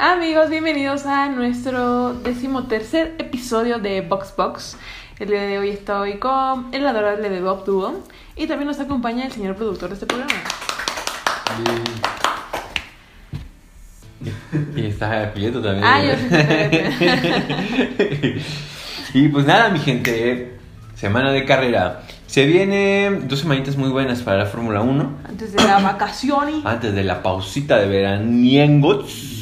Amigos, bienvenidos a nuestro decimotercer episodio de Box Box. El día de hoy estoy con el adorable de Bob Duo y también nos acompaña el señor productor de este programa. Y está Prieto también. Ah, yo sí. y pues nada, mi gente, semana de carrera. Se viene dos semanitas muy buenas para la Fórmula 1. Antes de la vacación. Antes de la pausita de veraniengos.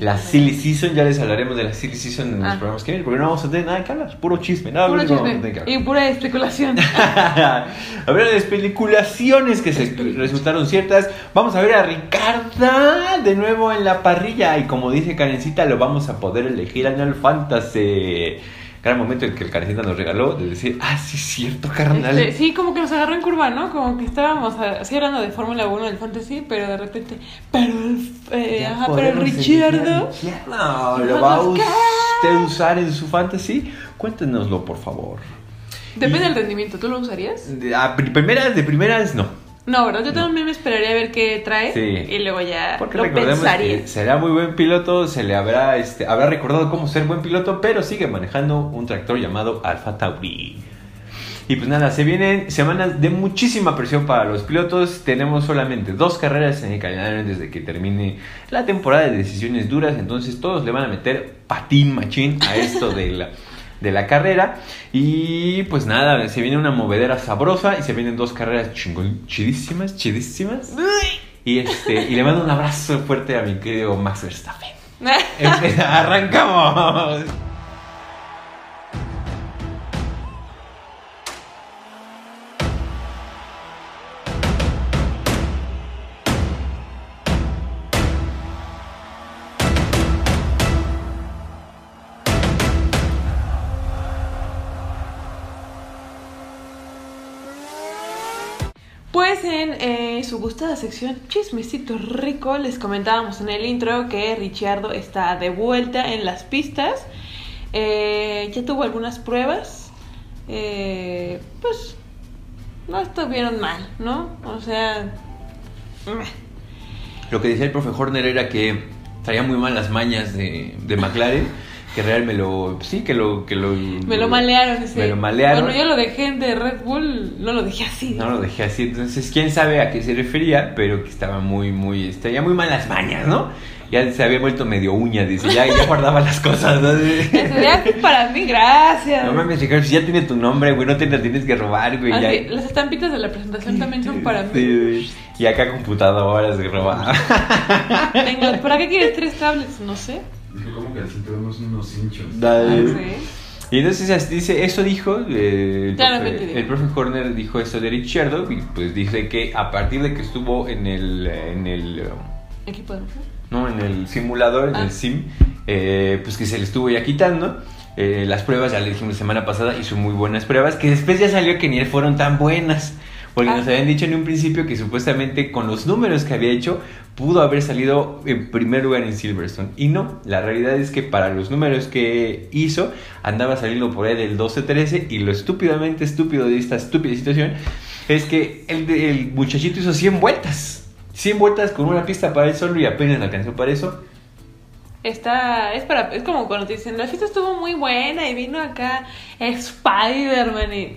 La silly season, ya les hablaremos de la silly season en los Ah. programas que vienen, porque no vamos a tener nada que hablar, puro chisme, nada Puro vamos a chisme tener que hablar. y pura especulación. a ver las peliculaciones que se resultaron ciertas. Vamos a ver a Ricarda de nuevo en la parrilla. Y como dice Karencita, lo vamos a poder elegir en el Fantasy. Gran momento en que el Karencita nos regaló de decir, ah, sí, es cierto, carnal. Este, sí, como que nos agarró en curva, ¿no? Como que estábamos ah, así hablando de Fórmula 1 del Fantasy, pero de repente, pero el, eh, ajá, pero el Richardo. ¿Lo va a usted usar en su Fantasy? Cuéntenoslo, por favor. Depende Y- del rendimiento, ¿tú lo usarías? De, a pri- primeras, de primeras, no. No, ¿verdad? Yo también me esperaría a ver qué trae Sí. y luego ya Porque lo recordemos pensaría. que será muy buen piloto, se le habrá, este, habrá recordado cómo ser buen piloto, pero sigue manejando un tractor llamado Alfa Tauri. Y pues nada, se vienen semanas de muchísima presión para los pilotos. Tenemos solamente dos carreras en el calendario desde que termine la temporada de decisiones duras. Entonces todos le van a meter patín machín a esto de la, de la carrera. Y pues nada, se viene una movedera sabrosa y se vienen dos carreras chingón, chidísimas, chidísimas. Y, este, y le mando un abrazo fuerte a mi querido Max Verstappen. Empe- ¡Arrancamos! Gustada sección Chismecito Rico les comentábamos en el intro que Richardo está de vuelta en las pistas. Eh, ya tuvo algunas pruebas. Eh, pues no estuvieron mal, ¿no? O sea... Lo que decía el profe Horner era que traía muy mal las mañas de, de McLaren. Que real me lo. Sí, que lo. Que lo Me lo malearon. ese. Me lo malearon. Bueno, yo lo dejé de Red Bull, no lo dejé así. No lo dejé así, entonces quién sabe a qué se refería, pero que estaba muy, muy, este, ya muy malas mañas, ¿no? Ya se había vuelto medio uña, dice, ya, ya guardaba las cosas, ¿no? Ya para mí, gracias. No mames, Ricardo, si ya tiene tu nombre, güey, no te la tienes que robar, güey, ya. Así, las estampitas de la presentación también son para mí. Sí. Y acá computadoras de robar. Tengo- ¿Para qué quieres tres tablets? No sé. Dijo como que así tenemos unos hinchos. Ah, Dale. sí. Y entonces así dice, eso dijo, eh, el, profe, el profe Horner dijo eso de Richardo, y pues dice que a partir de que estuvo en el, en el, um, Equipo de no, en el simulador, en Ah. el sim, eh, pues que se le estuvo ya quitando. Eh, las pruebas, ya le dijimos la semana pasada, hizo muy buenas pruebas, que después ya salió que ni fueron tan buenas. Porque Ah. nos habían dicho en un principio que supuestamente con los números que había hecho pudo haber salido en primer lugar en Silverstone. Y no, la realidad es que para los números que hizo andaba saliendo por ahí del 12-13 y lo estúpidamente estúpido de esta estúpida situación es que el, el muchachito hizo 100 vueltas. 100 vueltas con una pista para él solo y apenas alcanzó para eso. Está, es para, es como cuando te dicen, la fiesta estuvo muy buena y vino acá Spider-Man y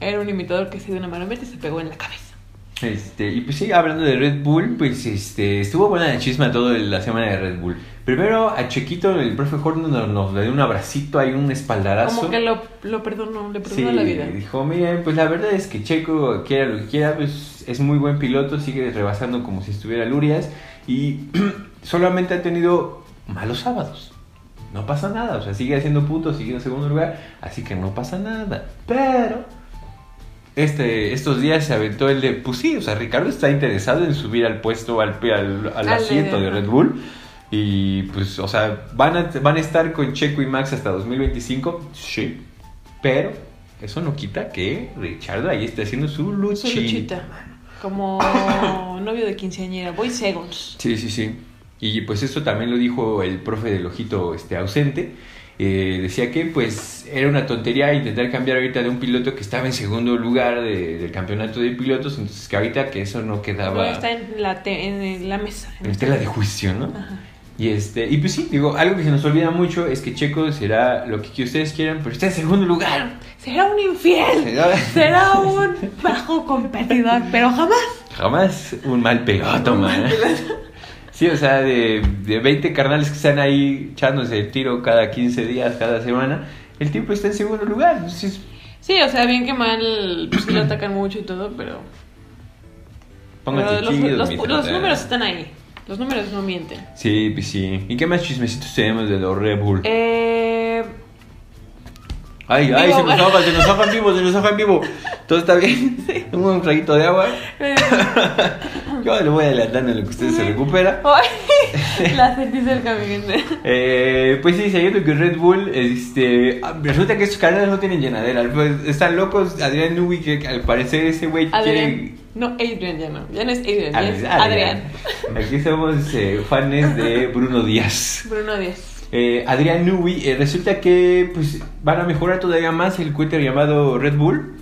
era un imitador que se dio una marometa y se pegó en la cabeza. Este, y pues sí, hablando de Red Bull, pues este, estuvo buena la chisma toda la semana de Red Bull. Primero a Chequito, el profe Horner nos, nos le dio un abracito, hay un espaldarazo. Como que lo, lo perdonó, le Sí, perdonó la vida. dijo, miren, pues la verdad es que Checo, quiera lo que quiera, pues es muy buen piloto, sigue rebasando como si estuviera Lurias y solamente ha tenido malos sábados. No pasa nada, o sea, sigue haciendo puntos, sigue en segundo lugar, así que no pasa nada. Pero este, estos días se aventó el de, pues sí, o sea, Ricardo está interesado en subir al puesto, al, al, al asiento de- Red Bull. Y pues, o sea, van a, van a estar con Checo y Max hasta 2025, sí. Pero eso no quita que Richardo ahí esté haciendo su luchita. Su luchita. Como novio de quinceañera, voy segunds. Sí, sí, sí. Y pues esto también lo dijo el profe del ojito este, ausente. Eh, decía que pues era una tontería intentar cambiar ahorita de un piloto que estaba en segundo lugar de- del campeonato de pilotos, entonces que ahorita que eso no No quedaba está en la, te- en la mesa. en tela de juicio, ¿no? Ajá. Y este, y pues sí, digo, algo que se nos olvida mucho es que Checo será lo que, que ustedes quieran, pero está en segundo lugar. Será un infiel. Será- Será un bajo competidor, pero jamás. Jamás un mal peloto, man. Sí, o sea, de, de 20 carnales que están ahí echándose el tiro cada 15 días, cada semana, el tipo está en segundo lugar. Entonces, Sí, o sea, bien que mal, pues sí lo atacan mucho y todo, pero. pónganse pero los, los- los trata. números están ahí. Los números no mienten. Sí, pues sí. ¿Y qué más chismecitos tenemos de los Red Bull? Eh. Ay, ay, se nos ahoga, se nos ahoga en vivo, se nos ahoga en vivo. ¿Todo está bien? Un traguito de agua. Yo le voy adelantando en lo que usted se recupera. ay, la sentí cerca, mi gente. Eh, pues sí, sabiendo que Red Bull, este, ah, resulta que estos canales no tienen llenadera. Pues están locos. Adrián Newey, que al parecer ese güey quiere. Adrián. No, Adrian ya no. Ya no es Adrian, ya es Adrián. Adrián. Aquí somos eh, fans de Bruno Díaz. Bruno Díaz. Eh, Adrián Newey, eh, resulta que pues van a mejorar todavía más el cohete llamado Red Bull.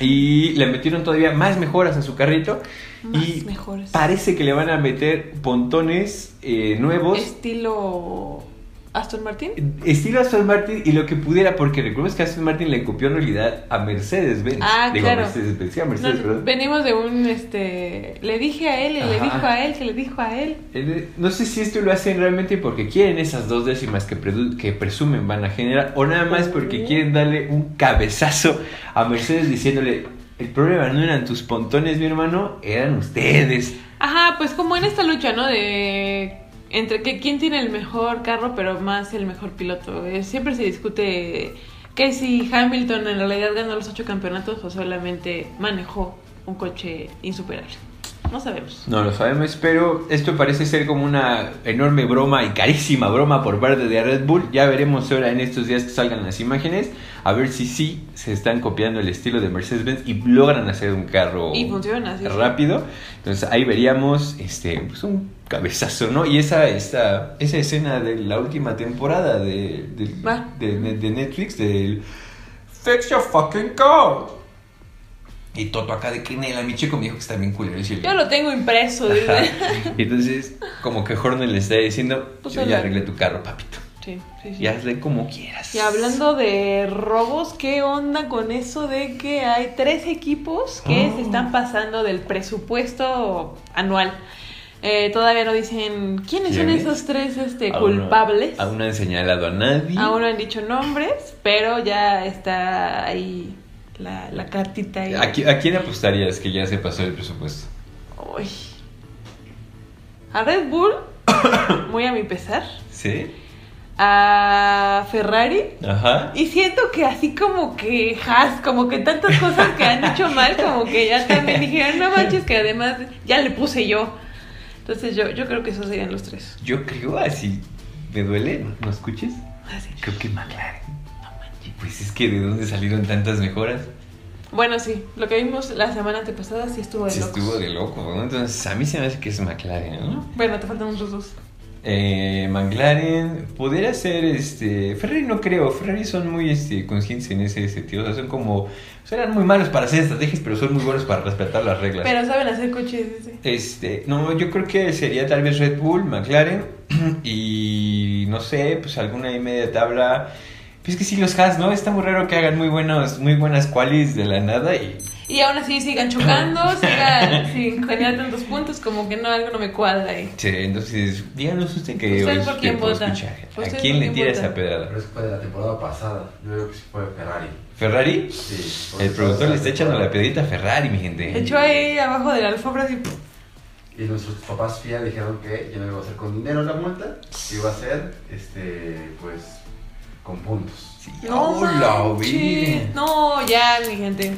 Y le metieron todavía más mejoras a su carrito. Más y parece que le van a meter pontones eh, nuevos. Estilo Aston Martin. Estilo Aston Martin y lo que pudiera, porque recuerdas que Aston Martin le copió en realidad a Mercedes-Benz. Ah, Digo, claro. a Mercedes-Benz, sí, a Mercedes, perdón. venimos de un este le dije a él y le dijo a él que le dijo a él Eh, No sé si esto lo hacen realmente porque quieren esas dos décimas que, que presumen van a generar o nada más porque quieren darle un cabezazo a Mercedes diciéndole, el problema no eran tus pontones, mi hermano, eran ustedes. ajá pues como en esta lucha no de entre que quién tiene el mejor carro pero más el mejor piloto. Eh, siempre se discute que si Hamilton en realidad ganó los ocho campeonatos o solamente manejó un coche insuperable no sabemos No lo sabemos, pero esto parece ser como una enorme broma y carísima broma por parte de Red Bull. Ya veremos ahora en estos días que salgan las imágenes, a ver si sí se están copiando el estilo de Mercedes-Benz y logran hacer un carro y funciona sí, sí. rápido. Entonces ahí veríamos este, pues un cabezazo, ¿no? Y esa, esa, esa escena de la última temporada de, de, de- de Netflix del Fix your fucking car. Y Toto acá de Quinela, mi chico me dijo que está bien culero. yo lo tengo impreso dice. Entonces, como que Horner le está diciendo, Pues yo ya arreglé tu carro, papito. sí, sí, sí. Y hazle como quieras. Y hablando de robos, ¿qué onda con eso de que hay tres equipos que Oh. se están pasando del presupuesto anual? Eh, todavía no dicen quiénes son esos tres este, culpables. Aún no han señalado a nadie. Aún no han dicho nombres, pero ya está ahí la, la cartita ahí. ¿A, qui- a quién apostarías que ya se pasó el presupuesto? Uy. A Red Bull, muy a mi pesar. ¿Sí? A Ferrari. Ajá. Y siento que así como que Haas, como que tantas cosas que han hecho mal, como que ya también dijeron, no manches, que además ya le puse yo. Entonces yo, yo creo que esos serían los tres. Yo creo así. ¿Me duele? ¿No escuches? Así. Creo que McLaren. Pues es que de dónde salieron tantas mejoras. Bueno, sí, lo que vimos la semana antepasada sí estuvo de Sí estuvo de loco, ¿no? Entonces a mí se me hace que es McLaren, ¿no? Bueno, te faltan otros dos. Eh, McLaren, podría ser este. Ferrari no creo, Ferrari son muy este, conscientes en ese sentido. O sea, son como. O sea, eran muy malos para hacer estrategias, pero son muy buenos para respetar las reglas. Pero saben hacer coches, ese. Este, no, yo creo que sería tal vez Red Bull, McLaren y no sé, pues alguna ahí media tabla. Pues es que sí los Haas, ¿no? Está muy raro que hagan muy buenos, muy buenas qualis de la nada y Y aún así sigan chocando, sigan sin generar tantos puntos, como que no, algo no me cuadra ahí. Sí, entonces, díganos usted que ¿Usted por quién vota? escuchar. ¿Usted ¿A quién le tira esa pedrada? Pero es fue de la temporada pasada. Yo creo que sí fue Ferrari. ¿Ferrari? Sí. El productor le está echando la pedita a Ferrari, mi gente. Echó ahí abajo de la alfombra así. Y nuestros papás FIA dijeron que ya no iba a ser con dinero la multa, que iba a ser, este, pues, con puntos. Sí, No, hola, manches. bien. no, ya, mi gente.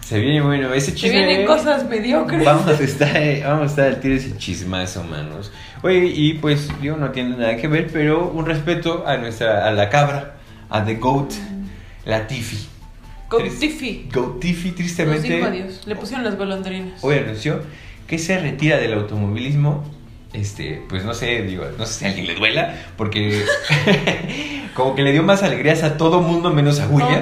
Se viene bueno, ese Se chisme. vienen cosas mediocres. Vamos a estar, eh, vamos a estar al tiro ese chismazo, manos. Oye, y pues yo no tiene nada que ver, pero un respeto a nuestra, a la cabra, a The Goat, la Tiffy. Tres- Tiffy. Goat Tiffy, Nos tristemente, dijo adiós. Le pusieron las golondrinas. hoy anunció que se retira del automovilismo. Este, pues no sé, digo, no sé si a alguien le duela, porque como que le dio más alegrías a todo mundo menos a Williams.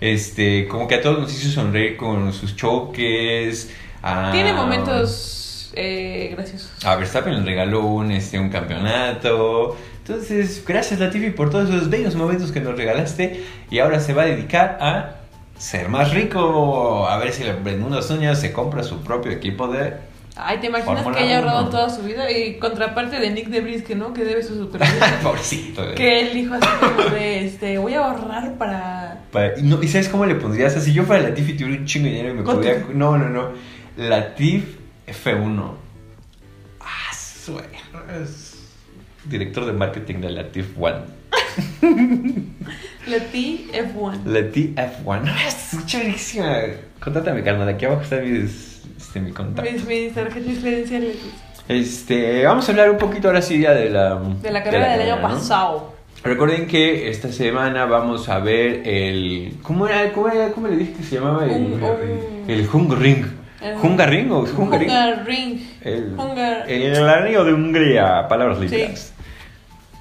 Este, como que a todos nos hizo sonreír con sus choques. a- Tiene momentos eh, graciosos. A Verstappen le regaló un, este, un campeonato. Entonces, gracias Latifi por todos esos bellos momentos que nos regalaste. Y ahora se va a dedicar a ser más rico. A ver si prende unas uñas, se compra su propio equipo de... Ay, ¿te imaginas que haya ahorrado uno. toda su vida? Y contraparte de Nick Debris, que no, que debe su super Pobrecito. eh. Que él dijo así como de, este, voy a ahorrar para... Pa- y, no, ¿Y sabes cómo le pondrías? O sea, si yo fuera Latif y tuviera un chingo de dinero y me tu- podría... No, no, no. Latif F1. Ah, su- es Director de marketing de Latif One. La T-F1. Latif F1. No, es chéverísima. Contáctame, carnal. Aquí abajo está mi, este, mi contacto. Mis, mis tarjetas, credenciales. Este, vamos a hablar un poquito ahora sí ya de la... De la carrera del año pasado. Recuerden que esta semana vamos a ver el... ¿Cómo era? ¿Cómo, era? ¿Cómo le dije que se llamaba? El, Un- un- el Hungaring. El- ¿Hungaring o Hungaring? Hungar Ring. El, el anillo de Hungría, palabras libres.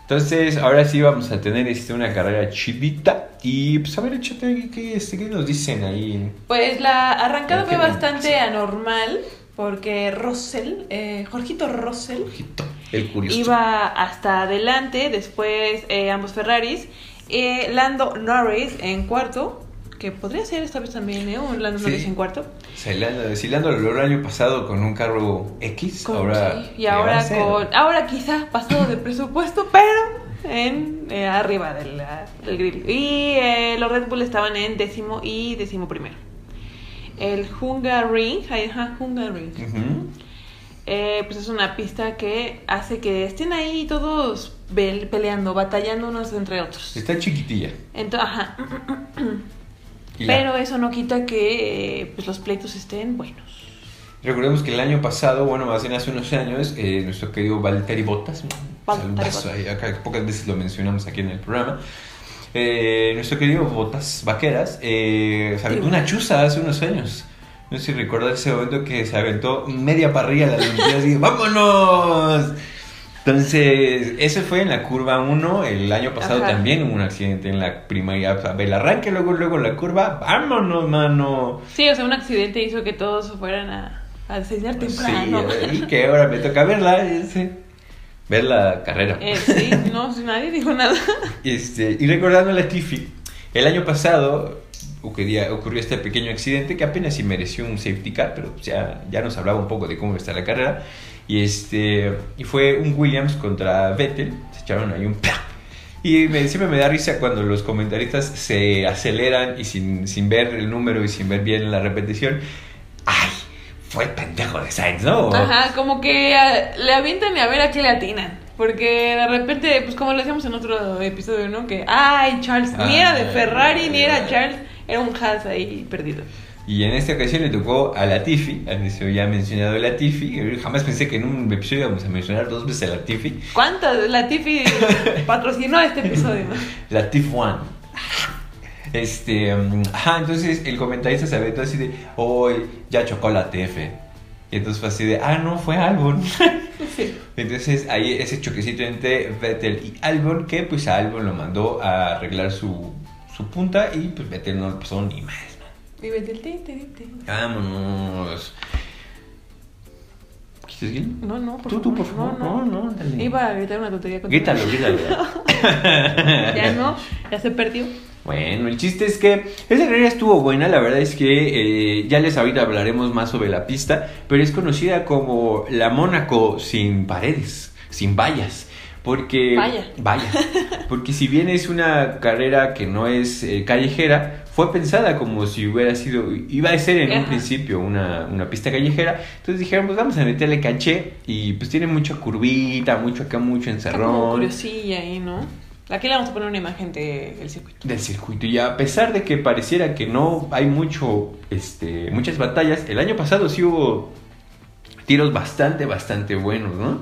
Entonces, ahora sí vamos a tener este, una carrera chidita. Y pues a ver, échate ¿qué, este, qué nos dicen ahí? Pues la arrancada ¿Qué fue bastante anormal porque Russell, eh, Jorgito Russell, Ojito, El curioso. iba hasta adelante, después eh, ambos Ferraris, eh, Lando Norris en cuarto, que podría ser esta vez también ¿eh? un Lando Sí. En cuarto, Se le anda- Si le ando el año pasado con un carro X, Con- ahora... sí, y ¿qué va a ahora con, ahora quizá pasado de presupuesto, pero en eh, arriba del, ah, del grill. Y eh, los Red Bull estaban en décimo y décimo primero. El Hungaring, ajá, Hungaring. Ujú. Eh, pues es una pista que hace que estén ahí todos pel- peleando, batallando unos entre otros. Está chiquitilla. Ento- ajá. Y Pero eso no quita que eh, pues los pleitos estén buenos. Recordemos que el año pasado, bueno, más bien hace unos años, eh, nuestro querido Valtteri Bottas, saludazo ahí, acá pocas veces lo mencionamos aquí en el programa, eh, nuestro querido Bottas Vaqueras eh, se aventó una chuza hace unos años. No sé si recuerdas ese momento que se aventó media parrilla a la Olimpiada así, ¡vámonos! Entonces, ese fue en la curva 1, el año pasado Ajá. también hubo un accidente en la primaria, o sea, el arranque, luego, luego la curva, ¡vámonos, mano! Sí, o sea, un accidente hizo que todos fueran a, a desayunar temprano. Sí, y que ahora me toca verla, ver la carrera. Eh, sí, no, nadie dijo nada. Este, y recordando a la Tiffy, el año pasado ocurrió este pequeño accidente que apenas sí mereció un safety car, pero ya, ya nos hablaba un poco de cómo está la carrera. Y, este, y fue un Williams contra Vettel, se echaron ahí un. Y me- siempre me da risa cuando los comentaristas se aceleran y sin, sin ver el número y sin ver bien la repetición. ¡Ay! Fue el pendejo de Sainz, ¿no? Ajá, como que ah, le avientan y a ver a qué le atinan. Porque de repente, pues como lo decíamos en otro episodio, ¿no? Que, ay, Charles, ni era de Ah, Ferrari, ni era ah. Charles, era un Haas ahí perdido. Y en esta ocasión le tocó a Latifi, antes ya mencionado Latifi, jamás pensé que en un episodio íbamos a mencionar dos veces a Latifi. ¿Cuántas? Latifi patrocinó este episodio. Latif One. Este, um, ajá, entonces el comentarista se aventó así de, hoy ya chocó la TF. Y entonces fue así de, ah, no, fue Albon. Sí. Entonces ahí ese choquecito entre Vettel y Albon, que pues a Albon lo mandó a arreglar su, su punta y pues Vettel no le pasó ni más, man. Y vete el te, te, te. Vámonos. ¿Quieres ir? No, no, por Tú, tú, por favor. favor. No, no, dale. Iba a gritar una tontería con Grítalo, grítalo. Ya no, ya se perdió. Bueno, el chiste es que esa carrera estuvo buena, la verdad es que eh, ya les ahorita hablaremos más sobre la pista, pero es conocida como la Mónaco sin paredes, sin vallas. Porque. Vaya. Vaya. Porque si bien es una carrera que no es eh, callejera, fue pensada como si hubiera sido. Iba a ser en un principio una, una pista callejera. Entonces dijeron, pues vamos a meterle caché. Y pues tiene mucha curvita, mucho acá, mucho Está como encerrón. curiosilla ahí, ¿no? Aquí le vamos a poner una imagen del circuito. del circuito y a pesar de que pareciera que no hay mucho este muchas batallas el año pasado sí hubo tiros bastante bastante buenos no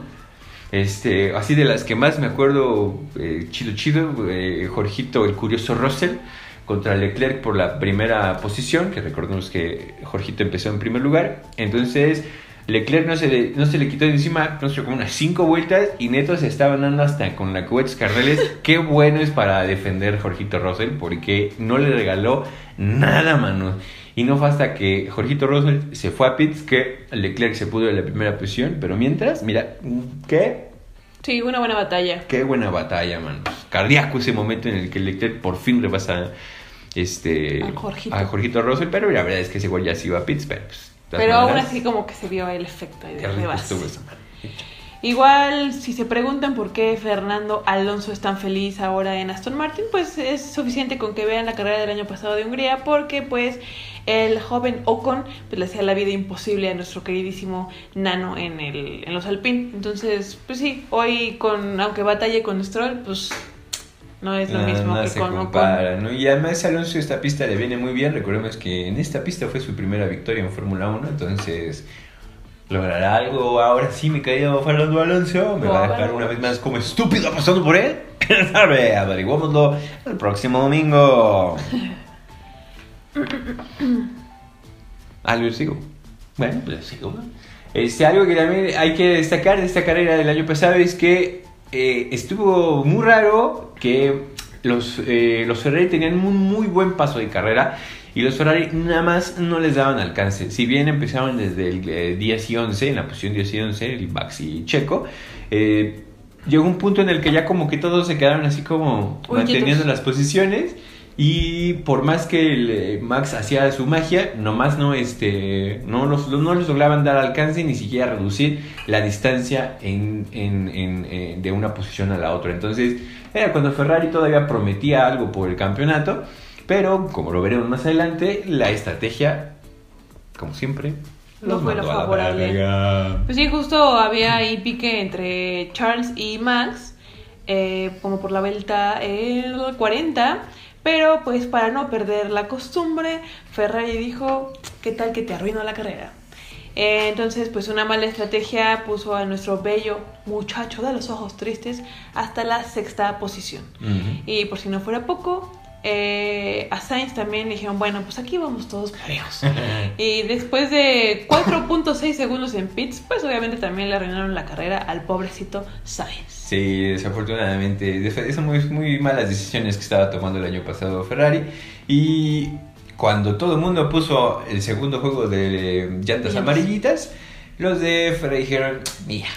este así de las que más me acuerdo eh, chido chido eh, Jorgito el curioso Russell contra Leclerc por la primera posición que recordemos que Jorgito empezó en primer lugar entonces Leclerc no se le, no se le quitó de encima, no sé, como unas cinco vueltas y Neto se estaban dando hasta con la Cuetes Carreles. Qué bueno es para defender Jorgito Russell porque no le regaló nada, mano. Y no fue hasta que Jorgito Russell se fue a pits que Leclerc se pudo en la primera posición. Pero mientras, mira, qué, Sí, una buena batalla. qué buena batalla, man. Cardíaco ese momento en el que Leclerc por fin rebasa este, A Jorgito. a Jorgito Russell. Pero la verdad es que ese igual ya se iba a pits. Pero, pues, Pero aún así como que se vio el efecto ahí de Igual, si se preguntan por qué Fernando Alonso es tan feliz ahora en Aston Martin, pues es suficiente con que vean la carrera del año pasado de Hungría, porque pues el joven Ocon pues, le hacía la vida imposible a nuestro queridísimo Nano en, el, en los Alpine. Entonces, pues sí, hoy con aunque batalle con Stroll, pues no es lo Nada, mismo nada que se con Ocon. compara, ¿no? Y además Alonso esta pista le viene muy bien. Recordemos que en esta pista fue su primera victoria en Fórmula 1, entonces logrará algo. Ahora sí, mi querido Fernando Alonso, me va a dejar una vez más como estúpido pasando por él. ¿Quién sabe? Averiguémoslo el próximo domingo. Algo sigo. Bueno, pues sigo. Este, algo que también hay que destacar de esta carrera del año pasado es que eh, estuvo muy raro que los, eh, los Ferrari tenían un muy buen paso de carrera y los Ferrari nada más no les daban alcance. Si bien empezaron desde el eh, 10 y 11, en la posición 10 y 11, el Max y Checo, eh, llegó un punto en el que ya como que todos se quedaron así como Uy, manteniendo las posiciones y por más que el, eh, Max hacía su magia, nomás no, este, no, los, no les lograban dar alcance ni siquiera reducir la distancia en, en- en, eh, de una posición a la otra. Entonces era cuando Ferrari todavía prometía algo por el campeonato, pero como lo veremos más adelante, la estrategia, como siempre, No los fue lo mandó a la favorable. verga. Pues sí, justo había ahí pique entre Charles y Max, eh, como por la vuelta el 40, pero pues para no perder la costumbre, Ferrari dijo, ¿qué tal que te arruino la carrera? Eh, entonces, pues una mala estrategia puso a nuestro bello muchacho de los ojos tristes hasta la sexta posición. Ujú. Y por si no fuera poco, eh, a Sainz también le dijeron, bueno, pues aquí vamos todos parejos. y después de 4.6 segundos en pits, pues obviamente también le arruinaron la carrera al pobrecito Sainz. Sí, desafortunadamente. Son muy, muy malas decisiones que estaba tomando el año pasado Ferrari. Y cuando todo el mundo puso el segundo juego de llantas amarillitas, los de Ferrari dijeron, mira,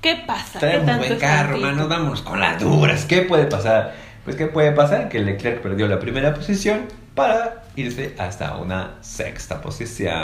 ¿Qué pasa? ¿Qué traemos tanto buen carro, tantito? mano, vámonos con las duras. ¿Qué puede pasar? Pues, ¿qué puede pasar? Que Leclerc perdió la primera posición para irse hasta una sexta posición.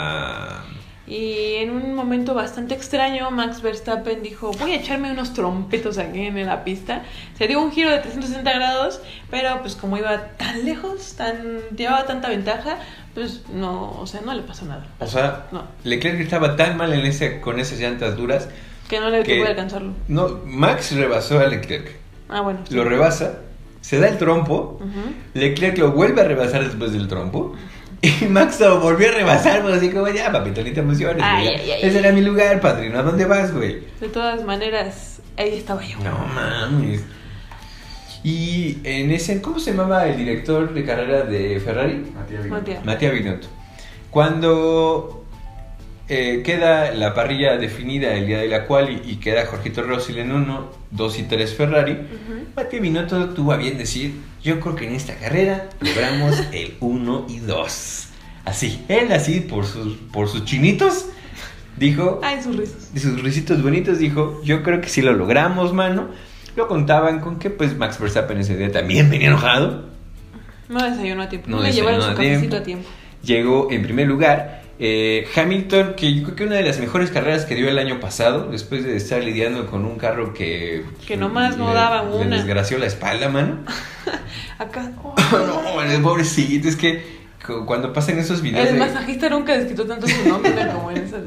Y en un momento bastante extraño, Max Verstappen dijo, voy a echarme unos trompetos aquí en la pista. Se dio un giro de 360 grados, pero pues como iba tan lejos, tan llevaba tanta ventaja, pues no, o sea, no le pasó nada. O sea, No. Leclerc estaba tan mal en ese, con esas llantas duras. Que no le pude alcanzarlo. No, Max rebasó a Leclerc. Ah, bueno. sí. Lo rebasa, se da el trompo. Leclerc lo vuelve a rebasar después del trompo. Y Max lo volvió a rebasar, pues así como, ya, papito, ni te emociones, Ay, güey, ya. ay, ay, Ese era mi lugar, padrino, ¿a dónde vas, güey? De todas maneras, ahí estaba yo. No mames. Y en ese, ¿cómo se llamaba el director de carrera de Ferrari? Matías Binotto. Matías Binotto. Cuando eh, queda la parrilla definida el día de la cual y, y queda Jorgito Rossi en 1, 2 y 3 Ferrari, Ujú. Matías Binotto tuvo a bien decir, yo creo que en esta carrera logramos el 1 y 2. Así, él así por sus, por sus chinitos, dijo, Ay, sus risas. y sus risitos bonitos, dijo, yo creo que sí lo logramos, mano. Lo contaban con que pues Max Verstappen ese día también venía enojado. No desayunó a tiempo. No No le llevaron su cafecito a tiempo. Llegó en primer lugar eh, Hamilton, que yo creo que una de las mejores carreras que dio el año pasado, después de estar lidiando con un carro que... Que nomás no le- daba le una. desgració la espalda, mano. Acá. oh, no, el pobrecito, es que cu- cuando pasan esos videos... El de- masajista nunca desquitó tanto su nombre como en esas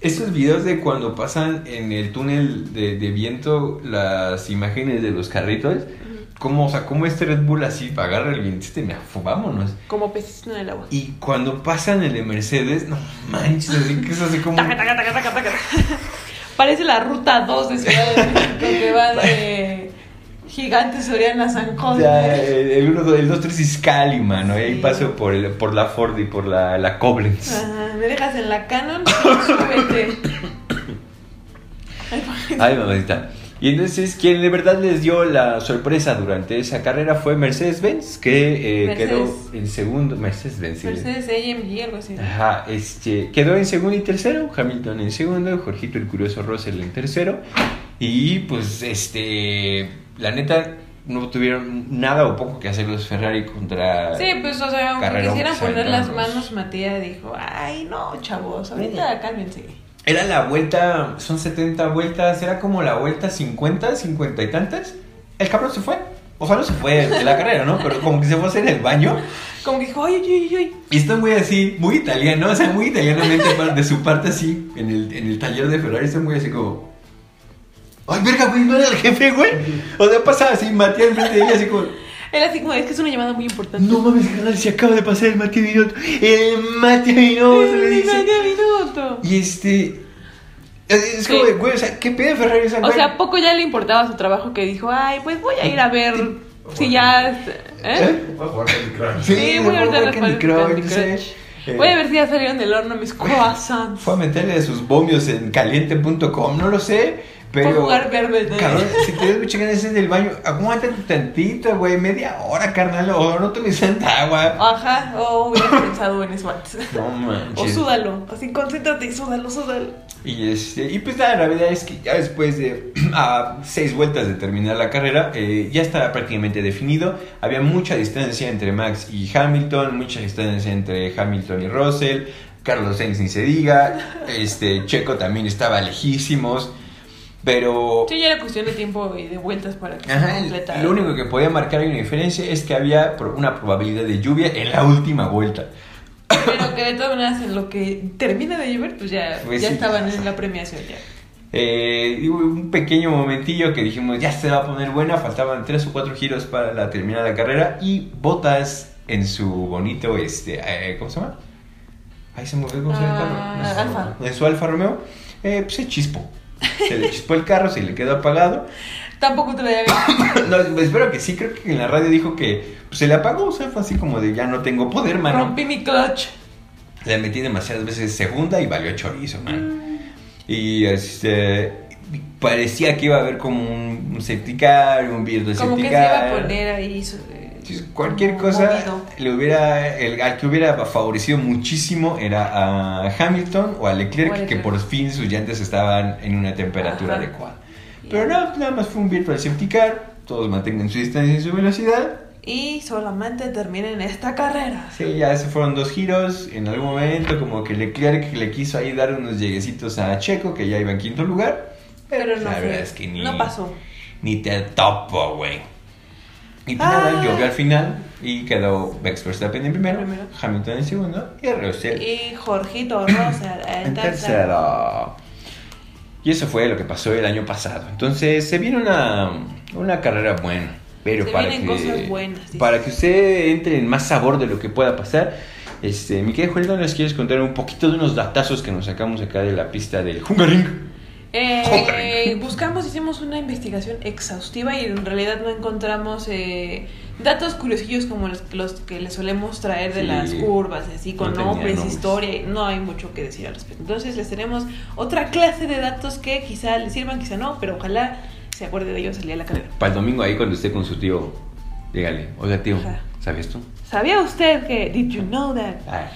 Esos videos de cuando pasan en el túnel de, de viento las imágenes de los carritos, como, o sea, como este Red Bull así agarra el viento y me vámonos. Como peces en el agua. Y cuando pasan el de Mercedes, no manches, así que es así como... Taca, taca, taca, taca, taca. Parece la ruta 2 de Ciudad de México que va de Gigante Soriana San José. Ya, el 1, el 2, 3 Iscali, mano. y Ahí Sí. paso por, el, por la Ford y por la, la Koblenz. Ajá, me dejas en la Canon, sí, súbete. Ay, mamacita. Y entonces quien de verdad les dio la sorpresa durante esa carrera fue Mercedes-Benz, que eh, Mercedes. quedó en segundo. Mercedes-Benz, sí. Mercedes AMG, algo así. Ajá, este, quedó en segundo y tercero, Hamilton en segundo, Jorgito el curioso Russell en tercero. Y pues, este, la neta, no tuvieron nada o poco que hacer los Ferrari contra... Sí, pues, o sea, aunque quisieran poner las manos, Matías dijo, ay, no, chavos, ahorita cálmense. Era la vuelta, son 70 vueltas, era como la vuelta 50, 50 y tantas. El cabrón se fue. O sea, no se fue de la carrera, ¿no? Pero como que se fue a hacer el baño. Como que dijo, ay, ay, ay, ay. Y está muy así, muy italiano, o sea, muy italianamente de su parte así, en el, en el taller de Ferrari, está muy así como... Ay, verga, güey, no era el jefe, güey. O sea, pasaba así, Matías enfrente de ella, así como... Él así como, es que es una llamada muy importante. No mames, canal, se acaba de pasar el Matías Binotto. El Matías Binotto, le dice. medio minuto. Y este... Es como Sí. de, güey, o sea, ¿qué pedo Ferrari? O sea, O güey, sea, poco ya le importaba su trabajo que dijo, ay, pues voy a ir a ver si ya... ¿Eh? ¿Eh? Voy a jugar Candy Crush. Sí, voy a voy a ahorita Candy Crush. eh, Voy a ver si ya salieron del horno mis croissants. Fue a meterle sus bombios en caliente.com, no lo sé, pero... Jugar. Cabrón, si tienes muchas ganas ir del baño, aguántate tantito, güey, media hora, carnal, o no tomes tanta agua. Ajá, o hubiera pensado en eso antes. No O manches. súdalo, así concéntrate y súdalo, súdalo. Y, este, y pues nada, la verdad es que ya después de a seis vueltas de terminar la carrera, eh, ya estaba prácticamente definido. Había mucha distancia entre Max y Hamilton, mucha distancia entre Hamilton y Russell. Carlos Sainz ni se diga. Este, Checo también estaba lejísimos. Pero Sí, ya era cuestión de tiempo y de vueltas para que Ajá, se completara. lo único que podía marcar una diferencia es que había una probabilidad de lluvia en la última vuelta. Pero que de todas maneras, en lo que termina de llover, pues ya, Pues ya sí, estaban en la premiación ya. Eh, un pequeño momentillo que dijimos ya se va a poner buena, faltaban tres o cuatro giros para la terminar la carrera y Botas en su bonito, este, eh, ¿cómo se llama? Ahí se me olvidó cómo se llama. Ah, No. Alfa. En su Alfa Romeo, eh, pues se chispó. Se le chispó el carro, se le quedó apagado. Tampoco traía No, espero que sí, creo que en la radio dijo que pues, se le apagó, o sea, fue así como de ya no tengo poder, mano. Rompí mi clutch. Le metí demasiadas veces segunda y valió chorizo, man. Y este parecía que iba a haber como un, un septicar, un virus de Como que se septicar. iba a poner ahí. Cualquier cosa movido. le hubiera el, al que hubiera favorecido muchísimo era a Hamilton o a Leclerc, que por fin sus llantas estaban en una temperatura Ajá. adecuada. Pero no, nada más fue un virtual safety car, todos mantengan su distancia y su velocidad. Y solamente terminen esta carrera. Sí, ya se fueron dos giros. En algún momento, como que Leclerc le quiso ahí dar unos lleguecitos a Checo, que ya iba en quinto lugar. Pero no, la fue- verdad es que ni, no pasó. ni te topo, güey. Y pues Ah. nada, llovió al final y quedó Max Verstappen en primero, Primero. Hamilton en segundo y Russell Y Jorgito Rosa en tercero. Y eso fue lo que pasó el año pasado. Entonces se viene una, una carrera buena. Pero Se para que, cosas buenas, para que usted entre en más sabor de lo que pueda pasar, este, mi querido Julián, ¿les quieres contar un poquito de unos datazos que nos sacamos acá de la pista del Hungaring? Eh, buscamos, hicimos una investigación exhaustiva y en realidad no encontramos eh, datos curiosillos como los, los que le solemos traer de Sí. las curvas, así con No nombres, historia, no hay mucho que decir al respecto. Entonces les tenemos otra clase de datos que quizá les sirvan, quizá no, pero ojalá se acuerde de ellos el día de la carrera. Para el domingo ahí cuando esté con su tío, dígale, oiga tío, Ajá. ¿sabías tú? ¿Sabía usted que, did you know that? Ah,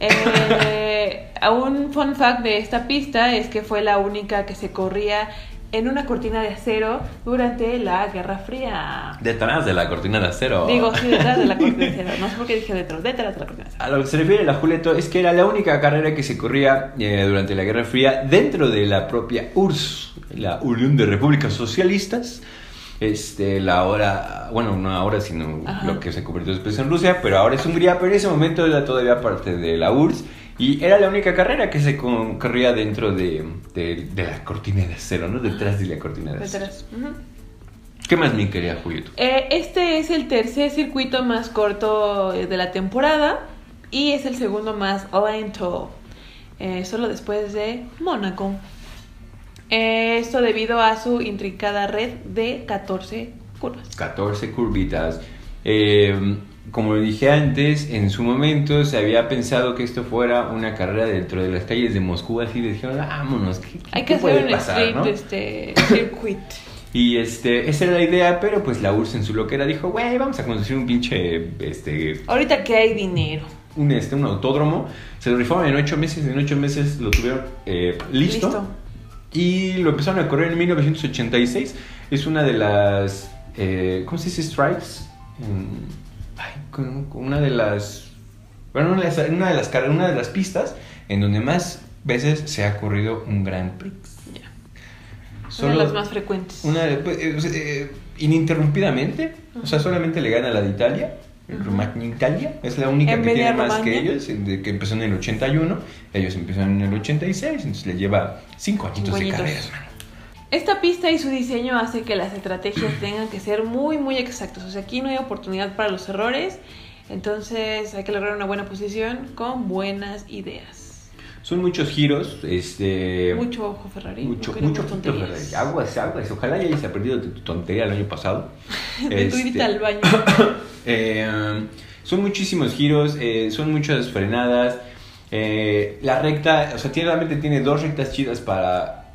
Eh, un fun fact de esta pista es que fue la única que se corría en una cortina de acero durante la Guerra Fría. detrás de la cortina de acero. Digo, sí, detrás de la cortina de acero. No sé por qué dije detrás, detrás de la cortina de acero. A lo que se refiere la Juleto es que era la única carrera que se corría eh, durante la Guerra Fría dentro de la propia URSS, la Unión de Repúblicas Socialistas. Este, la ahora, bueno, no ahora, sino Ajá. lo que se convirtió después en Rusia, pero ahora es Hungría, pero en ese momento era todavía parte de la URSS y era la única carrera que se corría dentro de, de- de la cortina de acero, ¿no? Detrás de la cortina de acero. Detrás. ¿Qué más, mi querida Julieto? Eh, este es el tercer circuito más corto eh, de la temporada y es el segundo más lento, eh, solo después de Mónaco. Eh, esto debido a su intrincada red de 14 curvas. 14 curvitas. Eh, como lo dije antes, en su momento se había pensado que esto fuera una carrera dentro de las calles de Moscú, así le dijeron, vámonos, ¿qué, Hay que puede hacer un pasar, street no?" este, circuit. Y este, esa era la idea, pero pues la URSS en su loquera dijo, güey, vamos a construir un pinche, este, Ahorita que hay dinero. un, este, un autódromo. Se lo rifaron en ocho meses, en ocho meses lo tuvieron eh, listo. Listo. Y lo empezaron a correr en 1986. Es una de las, eh, ¿cómo se dice? Strikes. Ay, con- con una de las, bueno, una de las, una de las, car- una de las pistas en donde más veces se ha corrido un Grand Prix. Una de las más frecuentes. una pues, eh, eh, ininterrumpidamente, o sea, solamente le gana la de Italia. Romagna Italia es la única que tiene más que ellos, que empezó en el 81, ellos empezaron en el 86, entonces le lleva 5 añitos de carreras, mano. Esta pista y su diseño hace que las estrategias tengan que ser muy, muy exactos. O sea, aquí no hay oportunidad para los errores. Entonces hay que lograr una buena posición con buenas ideas. Son muchos giros, este... Mucho ojo Ferrari. Mucho, no mucho tonterías. Ferrari. Aguas, aguas. Ojalá ya hayas aprendido de tu tontería el año pasado. De tu Este, irte al baño. Eh, son muchísimos giros, eh, son muchas frenadas. eh, la recta, o sea, tiene, realmente tiene dos rectas chidas para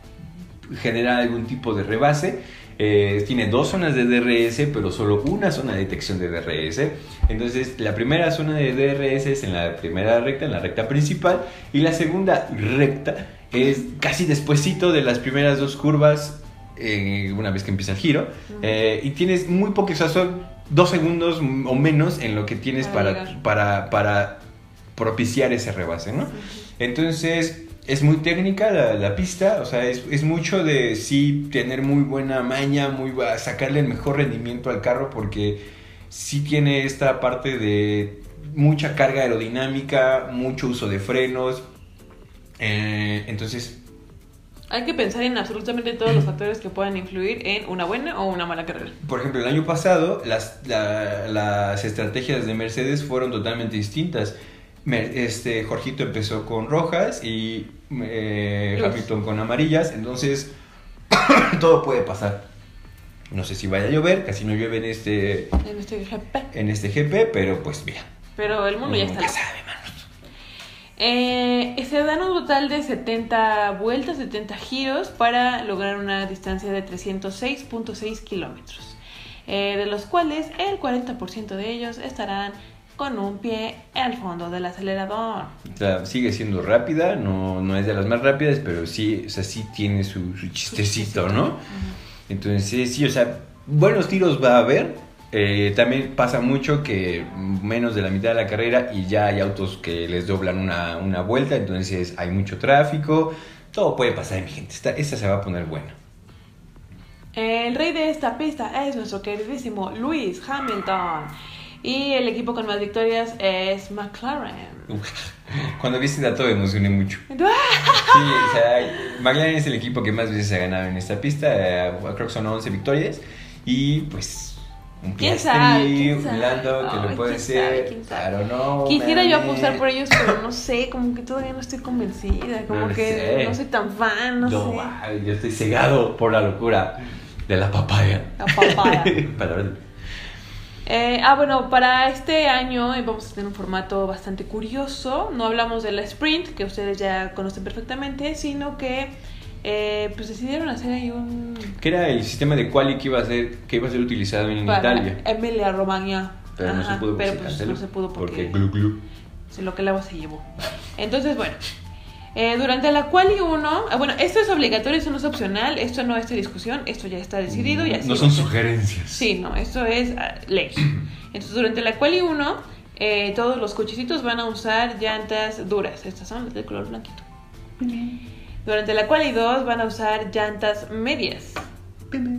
generar algún tipo de rebase. Eh, tiene dos zonas de DRS, pero solo una zona de detección de DRS. Entonces, la primera zona de DRS es en la primera recta, en la recta principal, y la segunda recta es casi despuesito de las primeras dos curvas, eh, una vez que empieza el giro. Eh, y tienes muy poco, o sea, son dos segundos o menos en lo que tienes Para para, para, para propiciar ese rebase, ¿no? Entonces, es muy técnica la, la pista, o sea, es, es mucho de sí tener muy buena maña, muy sacarle el mejor rendimiento al carro porque sí tiene esta parte de mucha carga aerodinámica, mucho uso de frenos. eh, entonces, Hay que pensar en absolutamente todos los factores que puedan influir en una buena o una mala carrera. Por ejemplo, el año pasado las, la- las estrategias de Mercedes fueron totalmente distintas. Este, Jorgito empezó con rojas y eh. Hamilton con amarillas, entonces todo puede pasar. No sé si vaya a llover, casi no llueve en este, En este GP. en este GP, pero pues mira. Pero el mundo ya está. loco. sabe, manos. Eh, se dan un total de 70 vueltas, 70 giros para lograr una distancia de 306.6 kilómetros, eh, de los cuales el 40% de ellos estarán con un pie al fondo del acelerador. O sea, sigue siendo rápida, no, no es de las más rápidas, pero sí, o sea, sí tiene su, su chistecito, ¿no? Ujú. Entonces, sí, o sea, buenos tiros va a haber. Eh, también pasa mucho que menos de la mitad de la carrera y ya hay autos que les doblan una, una vuelta, entonces hay mucho tráfico. Todo puede pasar, mi gente. Esta, esta se va a poner buena. El rey de esta pista es nuestro queridísimo Lewis Hamilton. Y el equipo con más victorias es McLaren. Cuando vi este dato me emocioné mucho. ¡Ah! Sí, o sea, McLaren es el equipo que más veces ha ganado en esta pista. eh, creo que son 11 victorias. Y pues, un ¿Quién sabe? ¿Quién un sabe? Lando que lo puede ser. Claro, no. Quisiera yo apostar por ellos, pero no sé, como que todavía no estoy convencida, como No que sé. no soy tan fan, no, No, sé. yo estoy cegado por la locura de la papaya. La papaya. Eh, ah, bueno, para este año eh, vamos a tener un formato bastante curioso. No hablamos de la sprint, que ustedes ya conocen perfectamente, sino que eh, pues decidieron hacer ahí un... ¿Qué era el sistema de quali que iba a ser, que iba a ser utilizado en para Italia? Emilia Romagna. Pero no se Ajá, pudo pero porque pues no se pudo porque, glu glu. se lo que el agua se llevó. Entonces, bueno, eh, durante la quali 1, ah, bueno, esto es obligatorio, eso no es opcional, esto no es de discusión, esto ya está decidido y así No son sugerencias. Sí, no, esto es ah, ley. Entonces, durante la quali 1, eh, todos los cochecitos van a usar llantas duras. Estas son las de color blanquito. Durante la quali 2 van a usar llantas medias.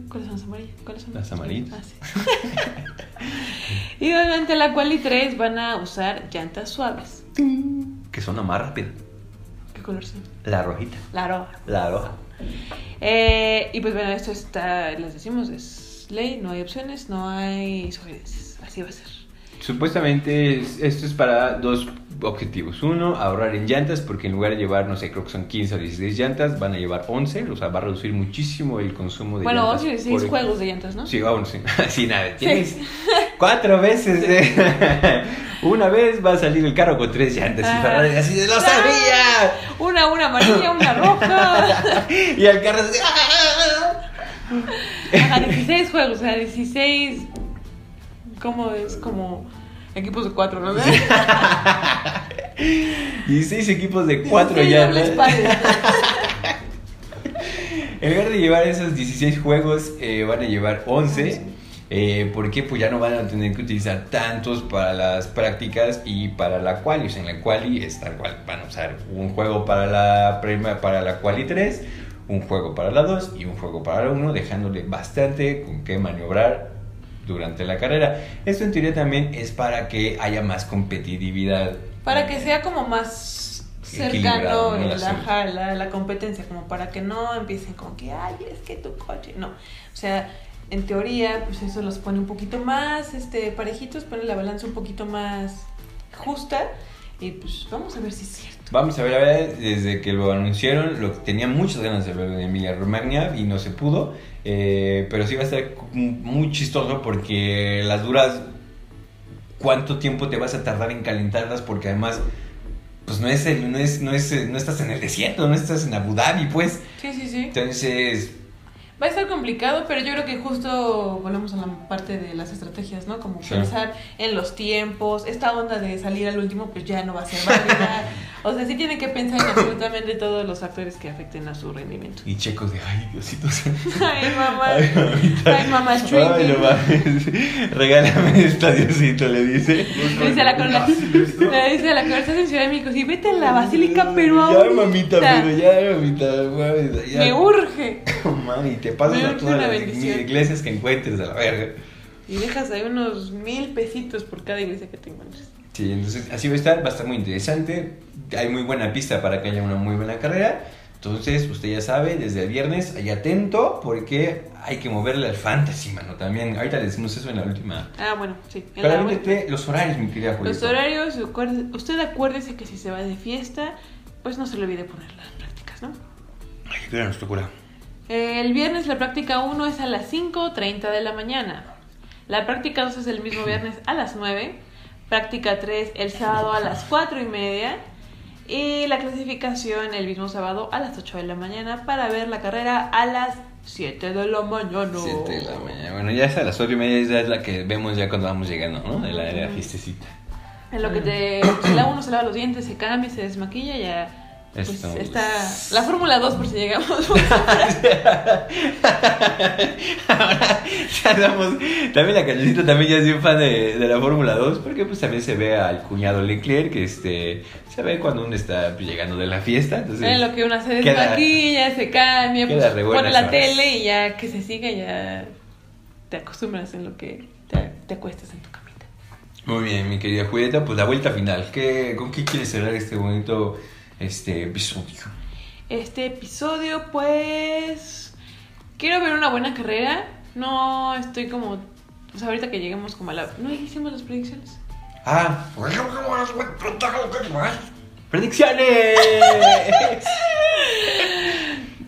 ¿Cuáles son las amarillas? ¿Cuáles son Las amarillas. Ah, sí. y durante la quali 3 van a usar llantas suaves. Que suena más rápida. ¿Qué color son? La rojita. La roja. La roja. Eh, y pues bueno, esto está, les decimos, es ley, no hay opciones, no hay sugerencias. Así va a ser. Supuestamente es- esto es para dos objetivos. Uno, ahorrar en llantas, porque en lugar de llevar, no sé, creo que son 15 o 16 llantas, van a llevar 11, o sea, va a reducir muchísimo el consumo de Bueno, llantas. 11 y 16 por- juegos de llantas, ¿no? Sí, vamos, sí. Así nada. Tienes cuatro veces. de- Una vez va a salir el carro con tres llantas y Ah. Ferrari así de ¡Lo Ah. Una, una amarilla, una roja. Y el carro así, ¡ah! Ajá, 16 juegos, o sea, 16. ¿Cómo es? Como equipos de cuatro, ¿no? 16 equipos de 4 16 ya. ¿no? En lugar de llevar esos 16 juegos, eh, van a llevar 11. Eh, porque pues ya no van a tener que utilizar tantos para las prácticas y para la quali. O sea, en la quali es tal cual. Van a usar un juego para la prima, para la quali 3, un juego para la 2 y un juego para la 1, dejándole bastante con qué maniobrar durante la carrera. Esto en teoría también es para que haya más competitividad. Para que sea como más cercano ¿no? La la, la competencia, como para que no empiecen como que, ay, es que tu coche. No. O sea, en teoría, pues eso los pone un poquito más este, parejitos, pone la balanza un poquito más justa. Y pues vamos a ver si es cierto. Vamos a ver, a ver, desde que lo anunciaron, lo tenía muchas ganas de verlo en Emilia Romagna y no se pudo. eh, pero sí va a estar muy chistoso porque las duras, ¿cuánto tiempo te vas a tardar en calentarlas? Porque además, pues no es, el, no es, no es, no estás en el desierto, no estás en Abu Dhabi, pues. Sí, sí, sí. Entonces, Va a estar complicado, pero yo creo que justo volvemos a la parte de las estrategias, ¿no? Como Sí. pensar en los tiempos, esta onda de salir al último pues ya no va a ser válida. o sea, sí tienen que pensar en absolutamente todos los factores que afecten a su rendimiento. y Checo de, ay, Diosito. Ay, mamá. Ay, mamita. Ay, mamá, Ay, no mames. Regálame esta, Diosito, le dice. Le dice a la, con la- le dice a la conversación en Ciudad de México, sí, vete a la basílica, pero Ya, mamita, pero ya, mamita. mamita, ya. Me urge. Mami, te pasas a todas las iglesias que encuentres a la verga. Y dejas ahí unos mil pesitos por cada iglesia que te encuentres. Sí, entonces así va a estar, va a estar muy interesante. Hay muy buena pista para que haya una muy buena carrera. Entonces, usted ya sabe, desde el viernes, ahí atento, porque hay que moverle al fantasy, mano. También, ahorita le decimos eso en la última. Ah, bueno, sí. Pero aviéntate los horarios, mi querida Julieta. Los horarios, usted acuérdese que si se va de fiesta, pues no se le olvide poner las prácticas, ¿no? Ay, qué gran locura. El viernes la práctica 1 es a las 5.30 de la mañana. La práctica 2 es el mismo viernes a las 9. Práctica 3 el sábado a las 4 y media. Y la clasificación el mismo sábado a las 8 de la mañana para ver la carrera a las 7 de la mañana. 7 de la mañana. Bueno, ya es a las 8 y media, ya es la que vemos ya cuando vamos llegando, ¿no? De la, de la fiestecita. En lo que te, si la uno se lava los dientes, se cambia, se desmaquilla, ya pues, está la Fórmula 2 por si llegamos. Ahora También la cancioncita también ya es bien fan de, de la Fórmula 2, porque pues también se ve al cuñado Leclerc, que este, se ve cuando uno está pues, llegando de la fiesta. Entonces, en lo que una se desmaquilla, se cambia, pues, pone la esa tele y ya que se siga, ya te acostumbras en lo que te, te acuestas en tu camita. Muy bien, mi querida Julieta, pues la vuelta final. ¿Qué, ¿Con qué quieres cerrar este bonito este, episodio? Este episodio, pues. Quiero ver una buena carrera. No estoy como. Pues ahorita que lleguemos como a la. ¿No hicimos las predicciones? Ah, predicciones.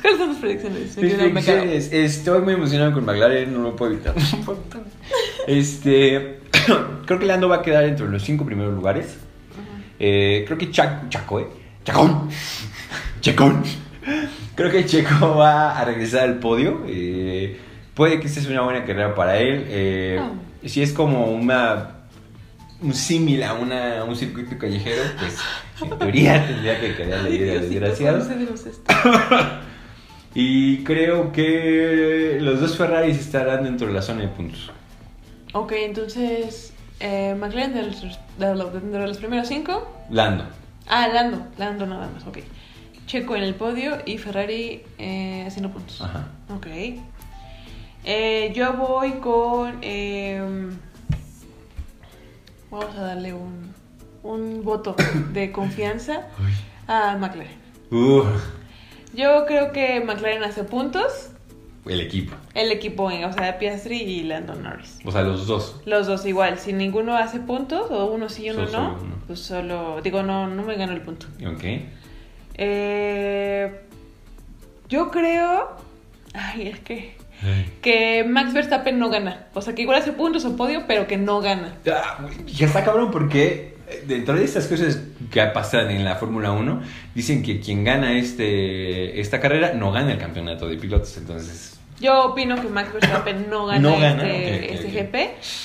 ¿Cuáles son las predicciones? Predicciones. Estoy muy emocionado con McLaren, no lo puedo evitar. no puedo evitar. Este, creo que Lando va a quedar entre los cinco primeros lugares. Eh, creo que Chaco, Chaco, ¿eh? Chacón. Chacón. Creo que Checo va a regresar al podio. eh, puede que esta sea una buena carrera para él. eh, Oh. Si es como una un símil a, una, un circuito callejero, pues en teoría tendría que quedar la Ay, vida Diosito, desgraciado. Y creo que los dos Ferraris estarán dentro de la zona de puntos. Ok, entonces. Eh, McLaren de los, de los- dentro de los primeros cinco. Lando. Ah, Lando. Lando nada más, ok. Checo en el podio y Ferrari eh, haciendo puntos. Ajá. Ok. Eh, yo voy con. eh, vamos a darle un, un voto de confianza a McLaren. Uh, Yo creo que McLaren hace puntos. El equipo. El equipo, o sea, Piastri y Lando Norris. O sea, los dos. Los dos igual. Si ninguno hace puntos, o uno sí y uno Solo no, pues solo. Digo, no, no me gano el punto. Ok. Eh, yo creo. Ay, es que. Que Max Verstappen no gana. O sea, que igual hace puntos o podio, pero que no gana. Ah, ya está cabrón porque eh, dentro de estas cosas que pasan en la Fórmula 1, dicen que quien gana este esta carrera no gana el campeonato de pilotos. Entonces, Yo opino que Max Verstappen no gana, No gana, este, este. GP.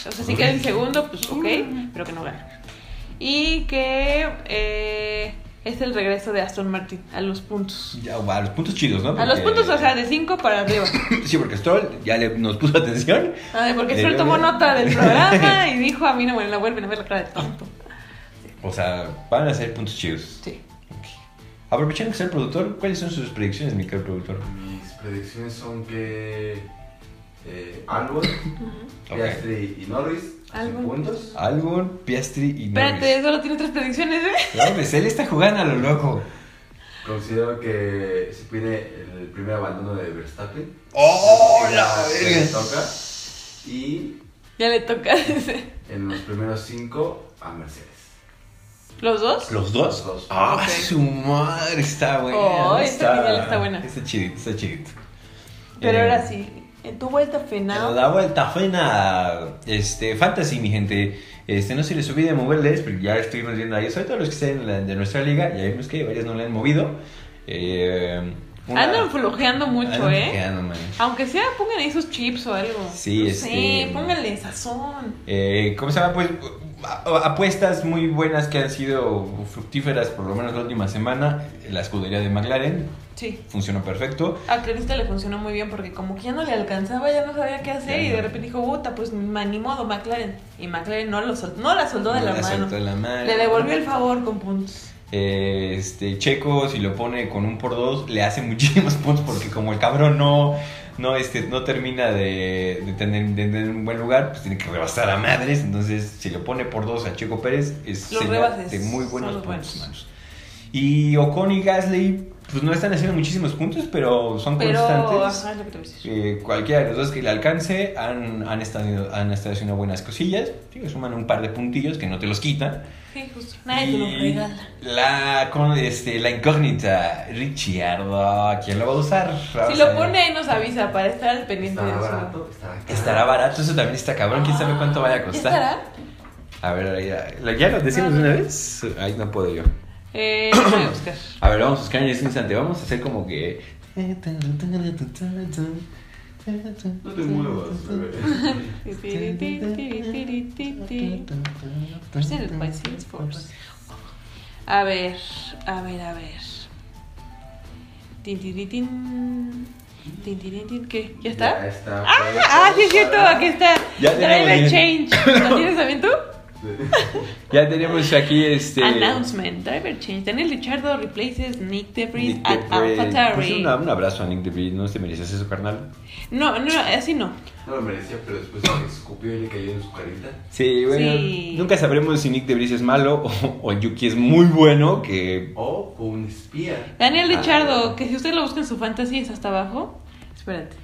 O sea, si queda en segundo, pues ok, pero que no gana. Y que eh, es el regreso de Aston Martin a los puntos. Ya, a los puntos chidos, ¿no? A los puntos, o sea, de 5 para arriba. Sí, porque Stroll ya le, nos puso atención. Ay, porque Stroll dio tomó nota del programa y dijo a mí no me la vuelven a ver la cara de tonto. O sea, van a ser puntos chidos. Sí. Aprovechando que es el productor, ¿cuáles son sus predicciones, mi querido productor? Predicciones son que eh, Albon. Piastri y Norris hacen Albon. puntos. Albon, Piastri y Norris. Espérate, solo tiene tres predicciones, ¿eh? No, pues él está jugando a lo loco. Considero que se pide el primer abandono de Verstappen. ¡Oh, Ya- la ya verga! le toca. Y Ya le toca. dice. en los primeros cinco a Mercedes. ¿Los dos? ¿Los dos? Los dos. ¡Ah, su madre! Está buena. Oh, esta final está buena. Está chidito, está chidito. Pero Eh, ahora sí, en tu vuelta final. da vuelta fina. Este, Fantasy, mi gente. Este, no se les olvide moverles, porque ya estuvimos viendo ahí, sobre todo los que estén en la- de nuestra liga, ya vimos que varios no le han movido. Eh, una- Andan flojeando mucho, Andan ¿eh? flojeando, man. Aunque sea, pongan ahí sus chips o algo. Sí, no este- sé, pónganle sazón. Eh, ¿Cómo se llama? Pues apuestas muy buenas que han sido fructíferas, por lo menos la última semana. La escudería de McLaren Sí. funcionó perfecto. A Clarista le funcionó muy bien porque como que ya no le alcanzaba, ya no sabía qué hacer Ya y no. de repente dijo, puta, pues ni modo McLaren. Y McLaren no, lo sol- no la soldó de No la la mano. soltó de la mano. Le devolvió el favor con puntos. Eh, este Checo, si lo pone con un por dos, le hace muchísimos puntos porque como el cabrón no, no, este, no termina de, de tener, de tener un buen lugar, pues tiene que rebasar a madres. Entonces, si lo pone por dos a Checo Pérez, es señal de muy buenos puntos, manos. Y Ocon y Gasly, pues no están haciendo muchísimos puntos, pero son Pero, constantes. ajá, es lo que te voy a decir. Eh, cualquiera de los dos que le alcance han, han, estado, han estado haciendo buenas cosillas. Suman un par de puntillos que no te los quitan. Sí, justo. Nadie te lo regala. La, con, este, la incógnita, Richardo, ¿quién lo va a usar? Si Vamos lo a ver. pone ahí nos avisa para estar al pendiente Estará de su... barato, estará barato, eso también está cabrón. ¿Quién sabe cuánto vaya a ¿Ya costar? estará? A ver, ya, ¿lo- ¿ya lo decimos de una vez? Ahí no puedo yo. Eh, voy a buscar. A ver, vamos a buscar en este instante. Vamos a hacer como que. No te muevas, bebé. Presented by Salesforce. A ver, a ver, a ver. Tin, tin, tin. ¿Qué? ¿Ya Ya está? Ah, ah, sí es cierto, aquí está. Ya Driver tenemos change. ¿Lo tienes también tú? Ya tenemos aquí este. Announcement. Driver change. Daniel Richardo replaces Nick DeVries Nick at DeVries. Pues un abrazo a Nick DeVries, no te mereces eso, carnal. No, no, así no. No lo merecía, pero después se escupió y le cayó en su carita. Sí, bueno, Sí. nunca sabremos si Nick DeVries es malo o, o Yuki es muy bueno, que O un espía. Daniel Ah, Richardo, que si usted lo busca en su fantasy es hasta abajo. Espérate.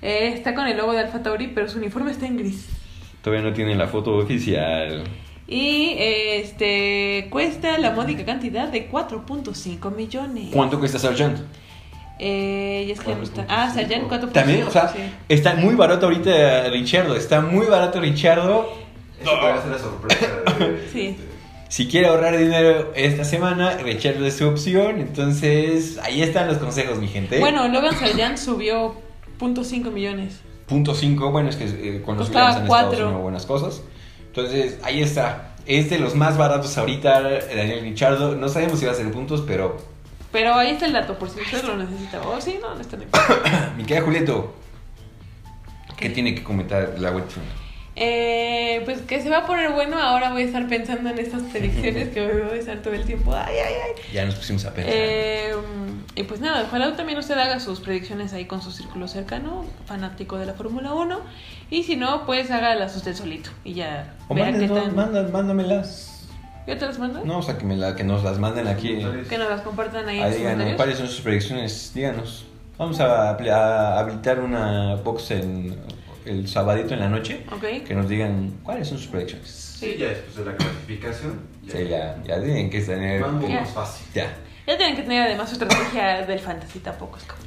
Eh, está con el logo de Alpha Tauri, pero su uniforme está en gris. Todavía no tiene la foto oficial. Y este cuesta la módica cantidad de 4.5 millones. ¿Cuánto cuesta Sargent? Eh, y es que no está. Ah, Sargent 4.5. También, o sea, sí. está muy barato ahorita Richardo, está muy barato Richardo. Eso puede ser la sorpresa. Sí. Si quiere ahorrar dinero esta semana, Richardo es su opción. Entonces, ahí están los consejos, mi gente. Bueno, Logan Sargent subió 0.5 millones. Punto 5, bueno, es que eh, con los Costaba han estado haciendo buenas cosas. Entonces, ahí está. Es de los más baratos ahorita, Daniel Richardo. No sabemos si va a ser puntos, pero Pero ahí está el dato, por si usted lo necesita. Oh, sí, no, no está en el... mi querida Julieto, ¿qué ¿Qué? tiene que comentar la web? Eh, pues que se va a poner bueno. Ahora voy a estar pensando en estas predicciones que me voy a estar todo el tiempo. Ay, ay, ay. Ya nos pusimos a pensar. Eh, y pues nada, ojalá también usted haga sus predicciones ahí con su círculo cercano, fanático de la Fórmula 1. Y si no, pues hágalas usted solito. Y ya o vea qué mándanos, tan. mándanos, mándamelas. ¿Yo te las mando? No, o sea, que, me la, que nos las manden aquí. Que nos las compartan ahí Ah, díganos. ¿cuáles son sus predicciones? Díganos. Vamos a, a habilitar una box en el sabadito en la noche. Ok. Que nos digan cuáles son sus predicciones. Sí, ya después de la clasificación. Sí, ya, ya tienen que tener. Ya. más fácil. Ya. Ya tienen que tener además su estrategia del fantasy tampoco es como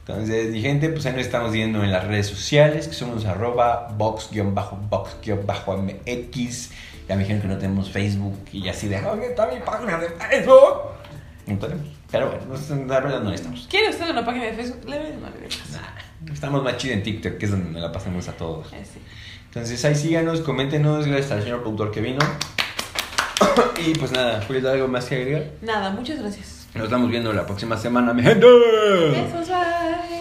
Entonces, mi gente, pues ahí nos estamos viendo en las redes sociales, que somos arroba box-box-mx. Ya me dijeron que no tenemos Facebook y así de, ¿dónde está mi página de Facebook? No tenemos. Pero bueno, nos- la verdad no estamos. ¿Quiere usted una página de Facebook? Le no más. Nah, Estamos más chidos en TikTok, que es donde nos la pasamos a todos. Eh, sí. Entonces ahí síganos, coméntenos, gracias al señor productor que vino. y pues nada, Julio, ¿algo más que agregar? Nada, muchas gracias. Nos estamos viendo la próxima semana, mi gente. Besos, bye.